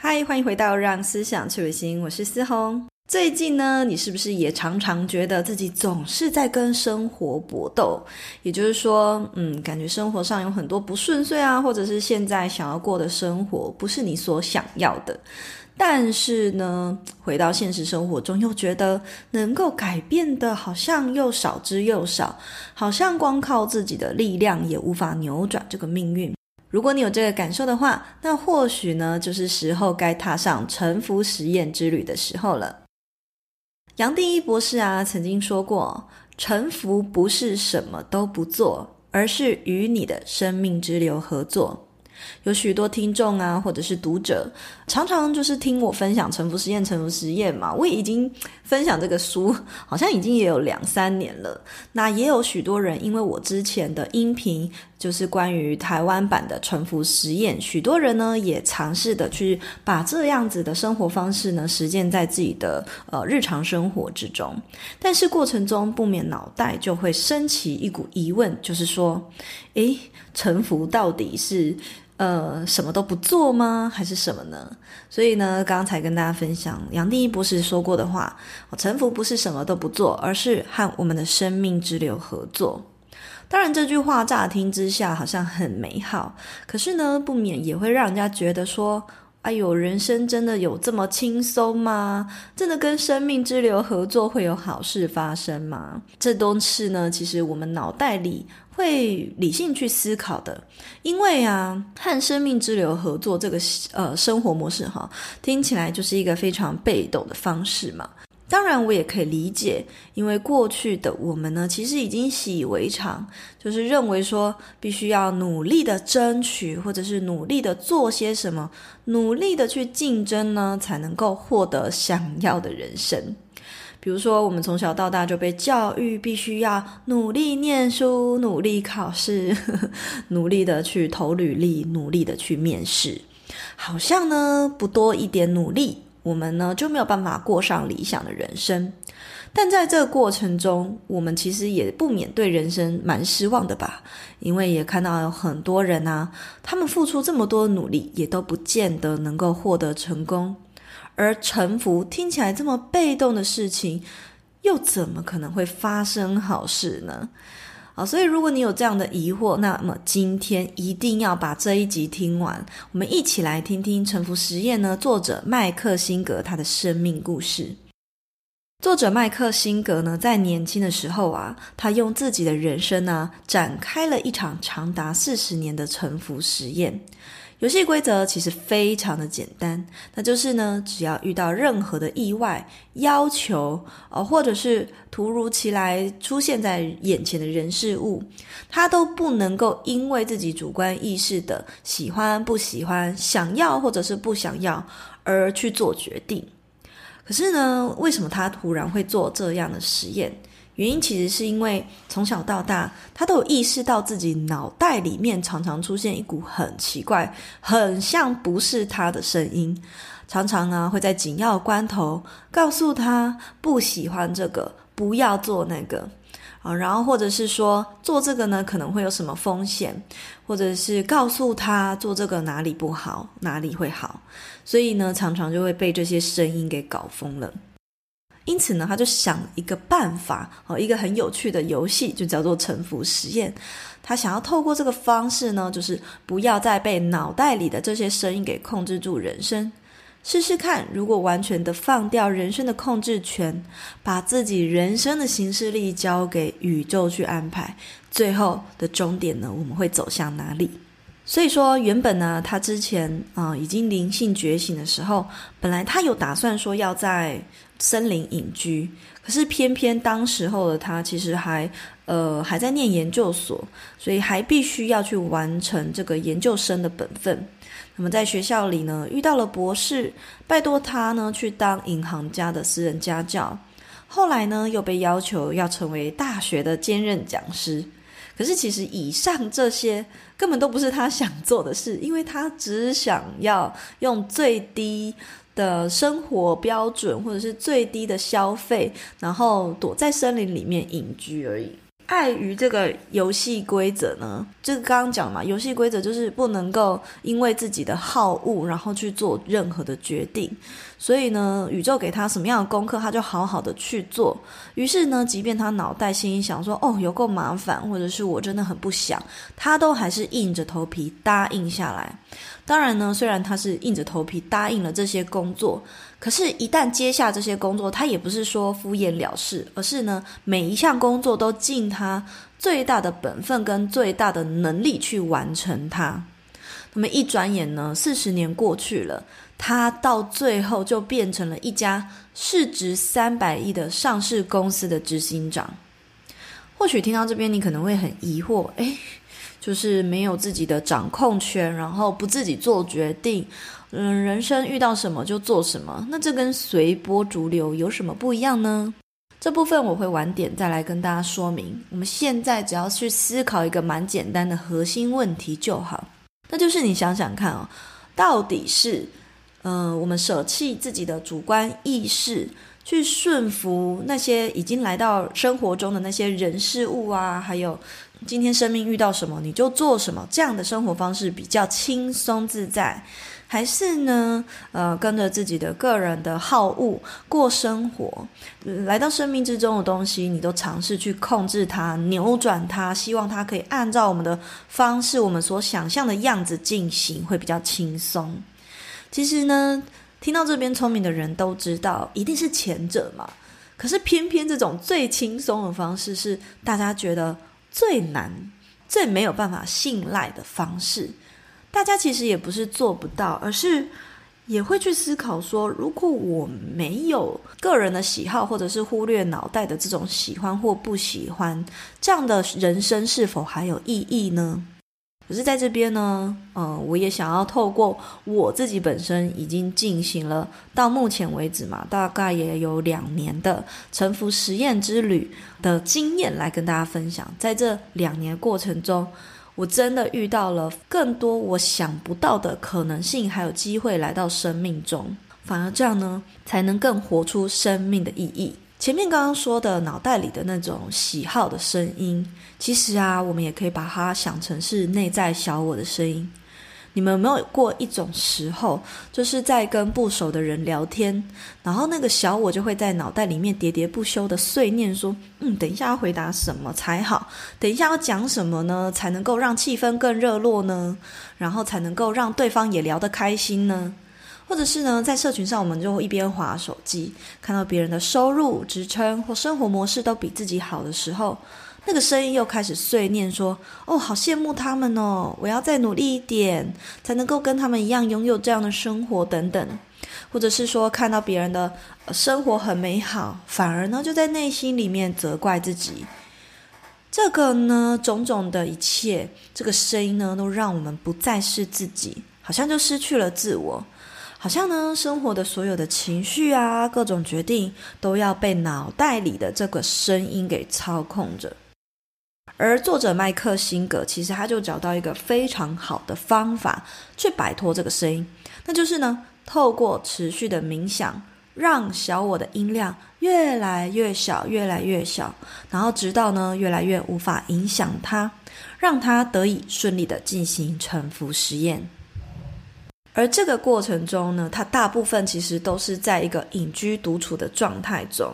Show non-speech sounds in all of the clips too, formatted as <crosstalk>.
嗨，欢迎回到让思想去旅行，我是思红。最近呢，你是不是也常常觉得自己总是在跟生活搏斗？也就是说，嗯，感觉生活上有很多不顺遂啊，或者是现在想要过的生活不是你所想要的。但是呢，回到现实生活中，又觉得能够改变的，好像又少之又少，好像光靠自己的力量也无法扭转这个命运。如果你有这个感受的话，那或许呢，就是时候该踏上臣服实验之旅的时候了。杨定一博士啊，曾经说过，臣服不是什么都不做，而是与你的生命之流合作。有许多听众啊，或者是读者，常常就是听我分享《臣服实验》《沉浮实验》嘛。我已经分享这个书，好像已经也有两三年了。那也有许多人，因为我之前的音频就是关于台湾版的《臣服实验》，许多人呢也尝试的去把这样子的生活方式呢实践在自己的呃日常生活之中。但是过程中不免脑袋就会升起一股疑问，就是说，诶，臣服到底是？呃，什么都不做吗？还是什么呢？所以呢，刚才跟大家分享杨定一博士说过的话：臣服不是什么都不做，而是和我们的生命之流合作。当然，这句话乍听之下好像很美好，可是呢，不免也会让人家觉得说：哎呦，人生真的有这么轻松吗？真的跟生命之流合作会有好事发生吗？这都是呢，其实我们脑袋里。会理性去思考的，因为啊，和生命之流合作这个呃生活模式哈，听起来就是一个非常被动的方式嘛。当然，我也可以理解，因为过去的我们呢，其实已经习以为常，就是认为说必须要努力的争取，或者是努力的做些什么，努力的去竞争呢，才能够获得想要的人生。比如说，我们从小到大就被教育必须要努力念书、努力考试、<laughs> 努力的去投履历、努力的去面试，好像呢不多一点努力，我们呢就没有办法过上理想的人生。但在这个过程中，我们其实也不免对人生蛮失望的吧？因为也看到有很多人啊，他们付出这么多努力，也都不见得能够获得成功。而臣服听起来这么被动的事情，又怎么可能会发生好事呢？啊，所以如果你有这样的疑惑，那么今天一定要把这一集听完，我们一起来听听《沉浮实验》呢，作者麦克辛格他的生命故事。作者麦克辛格呢，在年轻的时候啊，他用自己的人生呢，展开了一场长达四十年的沉浮实验。游戏规则其实非常的简单，那就是呢，只要遇到任何的意外、要求，呃，或者是突如其来出现在眼前的人事物，他都不能够因为自己主观意识的喜欢不喜欢、想要或者是不想要而去做决定。可是呢，为什么他突然会做这样的实验？原因其实是因为从小到大，他都有意识到自己脑袋里面常常出现一股很奇怪、很像不是他的声音，常常啊会在紧要关头告诉他不喜欢这个，不要做那个。啊，然后或者是说做这个呢可能会有什么风险，或者是告诉他做这个哪里不好，哪里会好，所以呢常常就会被这些声音给搞疯了。因此呢，他就想一个办法，哦，一个很有趣的游戏，就叫做沉浮实验。他想要透过这个方式呢，就是不要再被脑袋里的这些声音给控制住人生。试试看，如果完全的放掉人生的控制权，把自己人生的行事力交给宇宙去安排，最后的终点呢，我们会走向哪里？所以说，原本呢，他之前啊、已经灵性觉醒的时候，本来他有打算说要在森林隐居，可是偏偏当时候的他其实还呃还在念研究所，所以还必须要去完成这个研究生的本分。那么在学校里呢，遇到了博士，拜托他呢去当银行家的私人家教，后来呢又被要求要成为大学的兼任讲师。可是其实以上这些根本都不是他想做的事，因为他只想要用最低的生活标准，或者是最低的消费，然后躲在森林里面隐居而已。碍于这个游戏规则呢，就是刚刚讲嘛，游戏规则就是不能够因为自己的好恶，然后去做任何的决定。所以呢，宇宙给他什么样的功课，他就好好的去做。于是呢，即便他脑袋心里想说：“哦，有够麻烦，或者是我真的很不想”，他都还是硬着头皮答应下来。当然呢，虽然他是硬着头皮答应了这些工作。可是，一旦接下这些工作，他也不是说敷衍了事，而是呢，每一项工作都尽他最大的本分跟最大的能力去完成它。那么一转眼呢，四十年过去了，他到最后就变成了一家市值三百亿的上市公司的执行长。或许听到这边，你可能会很疑惑，诶，就是没有自己的掌控权，然后不自己做决定。嗯，人生遇到什么就做什么，那这跟随波逐流有什么不一样呢？这部分我会晚点再来跟大家说明。我们现在只要去思考一个蛮简单的核心问题就好，那就是你想想看哦，到底是，呃，我们舍弃自己的主观意识，去顺服那些已经来到生活中的那些人事物啊，还有今天生命遇到什么你就做什么，这样的生活方式比较轻松自在。还是呢，呃，跟着自己的个人的好恶过生活，来到生命之中的东西，你都尝试去控制它、扭转它，希望它可以按照我们的方式、我们所想象的样子进行，会比较轻松。其实呢，听到这边聪明的人都知道，一定是前者嘛。可是偏偏这种最轻松的方式，是大家觉得最难、最没有办法信赖的方式。大家其实也不是做不到，而是也会去思考说，如果我没有个人的喜好，或者是忽略脑袋的这种喜欢或不喜欢，这样的人生是否还有意义呢？可是在这边呢，嗯，我也想要透过我自己本身已经进行了到目前为止嘛，大概也有两年的沉浮实验之旅的经验来跟大家分享，在这两年过程中。我真的遇到了更多我想不到的可能性，还有机会来到生命中，反而这样呢，才能更活出生命的意义。前面刚刚说的脑袋里的那种喜好的声音，其实啊，我们也可以把它想成是内在小我的声音。你们有没有过一种时候，就是在跟不熟的人聊天，然后那个小我就会在脑袋里面喋喋不休的碎念说：“嗯，等一下要回答什么才好？等一下要讲什么呢，才能够让气氛更热络呢？然后才能够让对方也聊得开心呢？或者是呢，在社群上，我们就一边滑手机，看到别人的收入、职称或生活模式都比自己好的时候。”那个声音又开始碎念说：“哦，好羡慕他们哦！我要再努力一点，才能够跟他们一样拥有这样的生活等等。”或者是说，看到别人的生活很美好，反而呢就在内心里面责怪自己。这个呢，种种的一切，这个声音呢，都让我们不再是自己，好像就失去了自我，好像呢，生活的所有的情绪啊，各种决定都要被脑袋里的这个声音给操控着。而作者麦克辛格其实他就找到一个非常好的方法去摆脱这个声音，那就是呢，透过持续的冥想，让小我的音量越来越小，越来越小，然后直到呢越来越无法影响它，让它得以顺利的进行沉浮实验。而这个过程中呢，他大部分其实都是在一个隐居独处的状态中。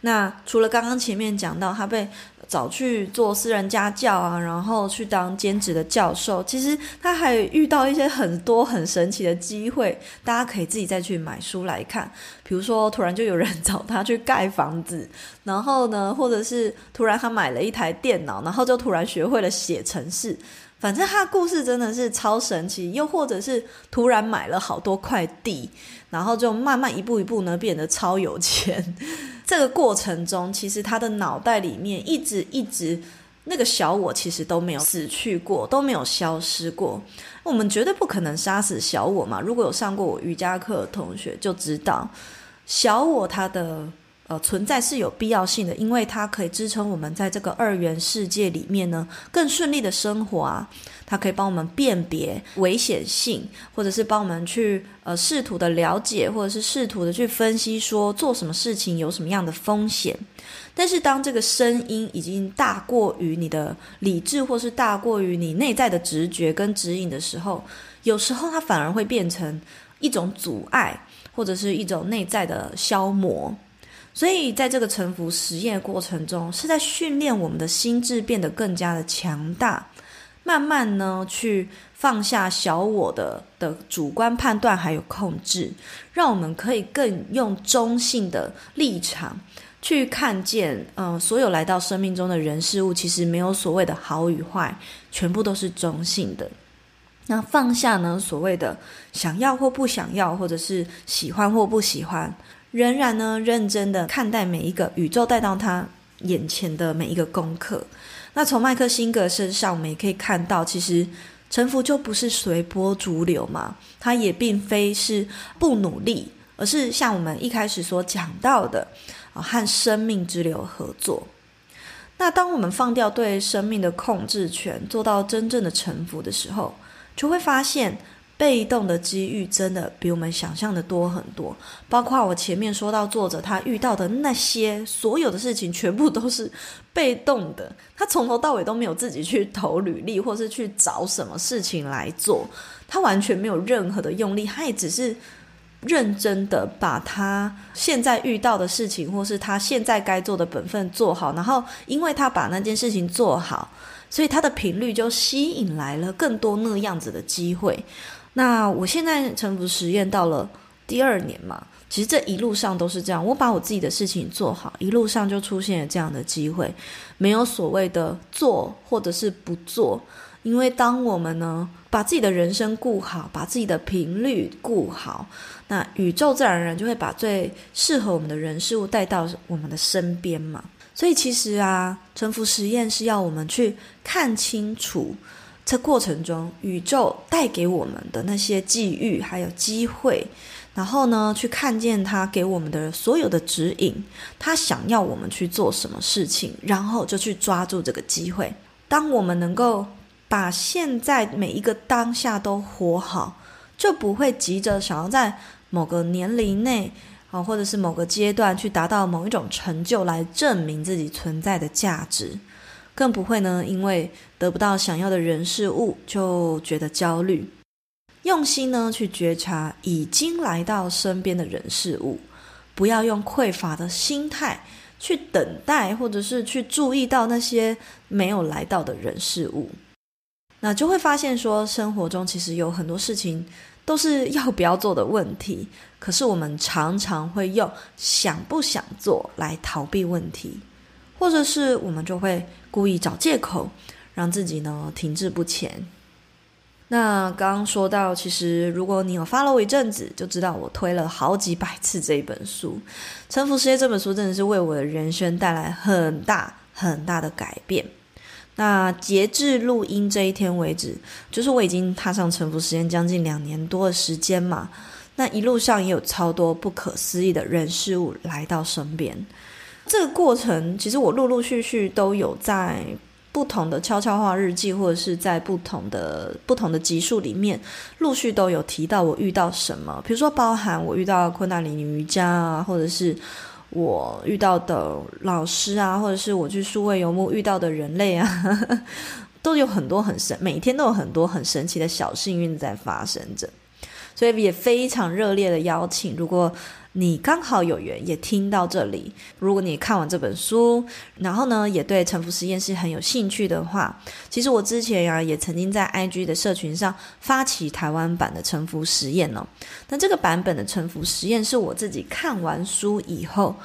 那除了刚刚前面讲到他被找去做私人家教啊，然后去当兼职的教授。其实他还遇到一些很多很神奇的机会，大家可以自己再去买书来看。比如说，突然就有人 <laughs> 找他去盖房子，然后呢，或者是突然他买了一台电脑，然后就突然学会了写程式。反正他的故事真的是超神奇，又或者是突然买了好多块地，然后就慢慢一步一步呢变得超有钱。<laughs> 这个过程中，其实他的脑袋里面一直一直那个小我其实都没有死去过，都没有消失过。我们绝对不可能杀死小我嘛！如果有上过我瑜伽课的同学就知道，小我他的。呃，存在是有必要性的，因为它可以支撑我们在这个二元世界里面呢，更顺利的生活啊。它可以帮我们辨别危险性，或者是帮我们去呃试图的了解，或者是试图的去分析说做什么事情有什么样的风险。但是当这个声音已经大过于你的理智，或是大过于你内在的直觉跟指引的时候，有时候它反而会变成一种阻碍，或者是一种内在的消磨。所以，在这个沉浮实验过程中，是在训练我们的心智变得更加的强大，慢慢呢去放下小我的的主观判断还有控制，让我们可以更用中性的立场去看见，嗯、所有来到生命中的人事物，其实没有所谓的好与坏，全部都是中性的。那放下呢，所谓的想要或不想要，或者是喜欢或不喜欢。仍然呢，认真的看待每一个宇宙带到他眼前的每一个功课。那从麦克辛格身上，我们也可以看到，其实臣服就不是随波逐流嘛，他也并非是不努力，而是像我们一开始所讲到的，啊，和生命之流合作。那当我们放掉对生命的控制权，做到真正的臣服的时候，就会发现。被动的机遇真的比我们想象的多很多，包括我前面说到作者他遇到的那些所有的事情，全部都是被动的。他从头到尾都没有自己去投履历，或是去找什么事情来做，他完全没有任何的用力，他也只是认真的把他现在遇到的事情，或是他现在该做的本分做好。然后，因为他把那件事情做好，所以它的频率就吸引来了更多那样子的机会。那我现在臣服实验到了第二年嘛，其实这一路上都是这样，我把我自己的事情做好，一路上就出现了这样的机会，没有所谓的做或者是不做，因为当我们呢把自己的人生顾好，把自己的频率顾好，那宇宙自然而然就会把最适合我们的人事物带到我们的身边嘛。所以其实啊，臣服实验是要我们去看清楚。这过程中，宇宙带给我们的那些际遇，还有机会，然后呢，去看见他给我们的所有的指引，他想要我们去做什么事情，然后就去抓住这个机会。当我们能够把现在每一个当下都活好，就不会急着想要在某个年龄内啊，或者是某个阶段去达到某一种成就来证明自己存在的价值。更不会呢，因为得不到想要的人事物就觉得焦虑。用心呢去觉察已经来到身边的人事物，不要用匮乏的心态去等待，或者是去注意到那些没有来到的人事物，那就会发现说，生活中其实有很多事情都是要不要做的问题，可是我们常常会用想不想做来逃避问题。或者是我们就会故意找借口，让自己呢停滞不前。那刚刚说到，其实如果你有 follow 我一阵子，就知道我推了好几百次这一本书《沉浮世界》这本书，真的是为我的人生带来很大很大的改变。那截至录音这一天为止，就是我已经踏上沉浮实验将近两年多的时间嘛。那一路上也有超多不可思议的人事物来到身边。这个过程，其实我陆陆续续都有在不同的悄悄话日记，或者是在不同的不同的集数里面，陆续都有提到我遇到什么。比如说，包含我遇到昆达里尼瑜伽啊，或者是我遇到的老师啊，或者是我去数位游牧遇到的人类啊，<laughs> 都有很多很神，每天都有很多很神奇的小幸运在发生着。所以也非常热烈的邀请，如果你刚好有缘也听到这里，如果你看完这本书，然后呢也对沉浮实验室很有兴趣的话，其实我之前呀、啊、也曾经在 IG 的社群上发起台湾版的沉浮实验哦。那这个版本的沉浮实验是我自己看完书以后，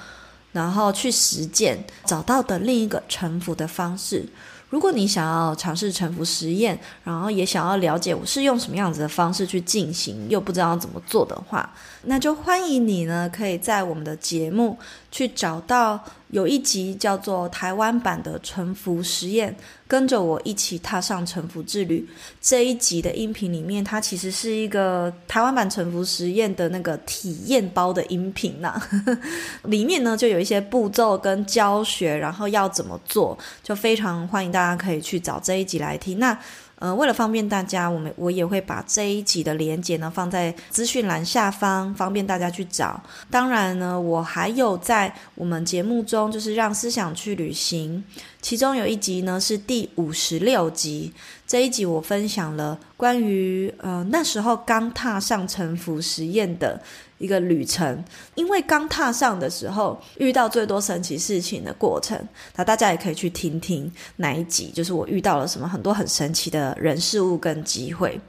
然后去实践找到的另一个沉浮的方式。如果你想要尝试沉浮实验，然后也想要了解我是用什么样子的方式去进行，又不知道怎么做的话，那就欢迎你呢，可以在我们的节目去找到有一集叫做台湾版的臣服实验，跟着我一起踏上臣服之旅。这一集的音频里面，它其实是一个台湾版臣服实验的那个体验包的音频呐，<laughs> 里面呢就有一些步骤跟教学，然后要怎么做，就非常欢迎大家可以去找这一集来听。那呃，为了方便大家，我们我也会把这一集的连接呢放在资讯栏下方，方便大家去找。当然呢，我还有在我们节目中，就是让思想去旅行，其中有一集呢是第五十六集。这一集我分享了关于呃那时候刚踏上沉浮实验的一个旅程，因为刚踏上的时候遇到最多神奇事情的过程，那大家也可以去听听哪一集，就是我遇到了什么很多很神奇的人事物跟机会。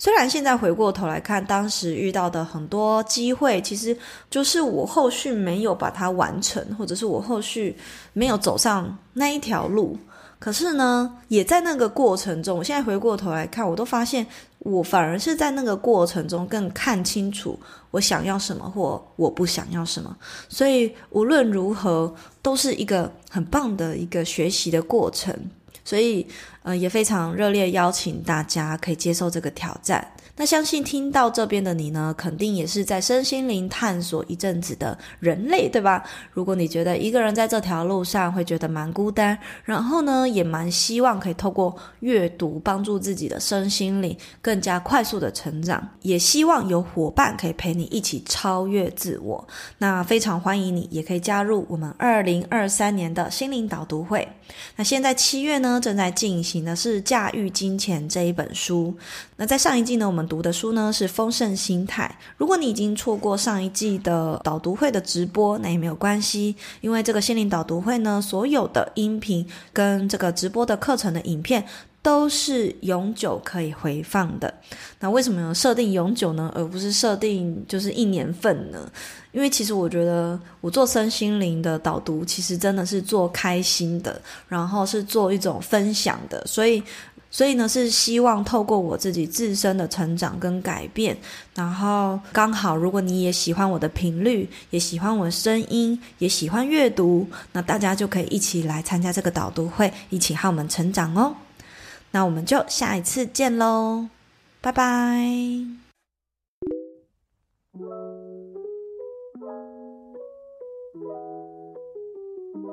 虽然现在回过头来看，当时遇到的很多机会，其实就是我后续没有把它完成，或者是我后续没有走上那一条路。可是呢，也在那个过程中，我现在回过头来看，我都发现我反而是在那个过程中更看清楚我想要什么或我不想要什么。所以无论如何，都是一个很棒的一个学习的过程。所以，呃，也非常热烈邀请大家可以接受这个挑战。那相信听到这边的你呢，肯定也是在身心灵探索一阵子的人类，对吧？如果你觉得一个人在这条路上会觉得蛮孤单，然后呢，也蛮希望可以透过阅读帮助自己的身心灵更加快速的成长，也希望有伙伴可以陪你一起超越自我。那非常欢迎你，也可以加入我们二零二三年的心灵导读会。那现在七月呢，正在进行的是《驾驭金钱》这一本书。那在上一季呢，我们读的书呢是丰盛心态。如果你已经错过上一季的导读会的直播，那也没有关系，因为这个心灵导读会呢，所有的音频跟这个直播的课程的影片都是永久可以回放的。那为什么要设定永久呢，而不是设定就是一年份呢？因为其实我觉得我做身心灵的导读，其实真的是做开心的，然后是做一种分享的，所以。所以呢，是希望透过我自己自身的成长跟改变，然后刚好，如果你也喜欢我的频率，也喜欢我的声音，也喜欢阅读，那大家就可以一起来参加这个导读会，一起和我们成长哦。那我们就下一次见喽，拜拜。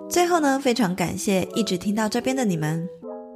最后呢，非常感谢一直听到这边的你们。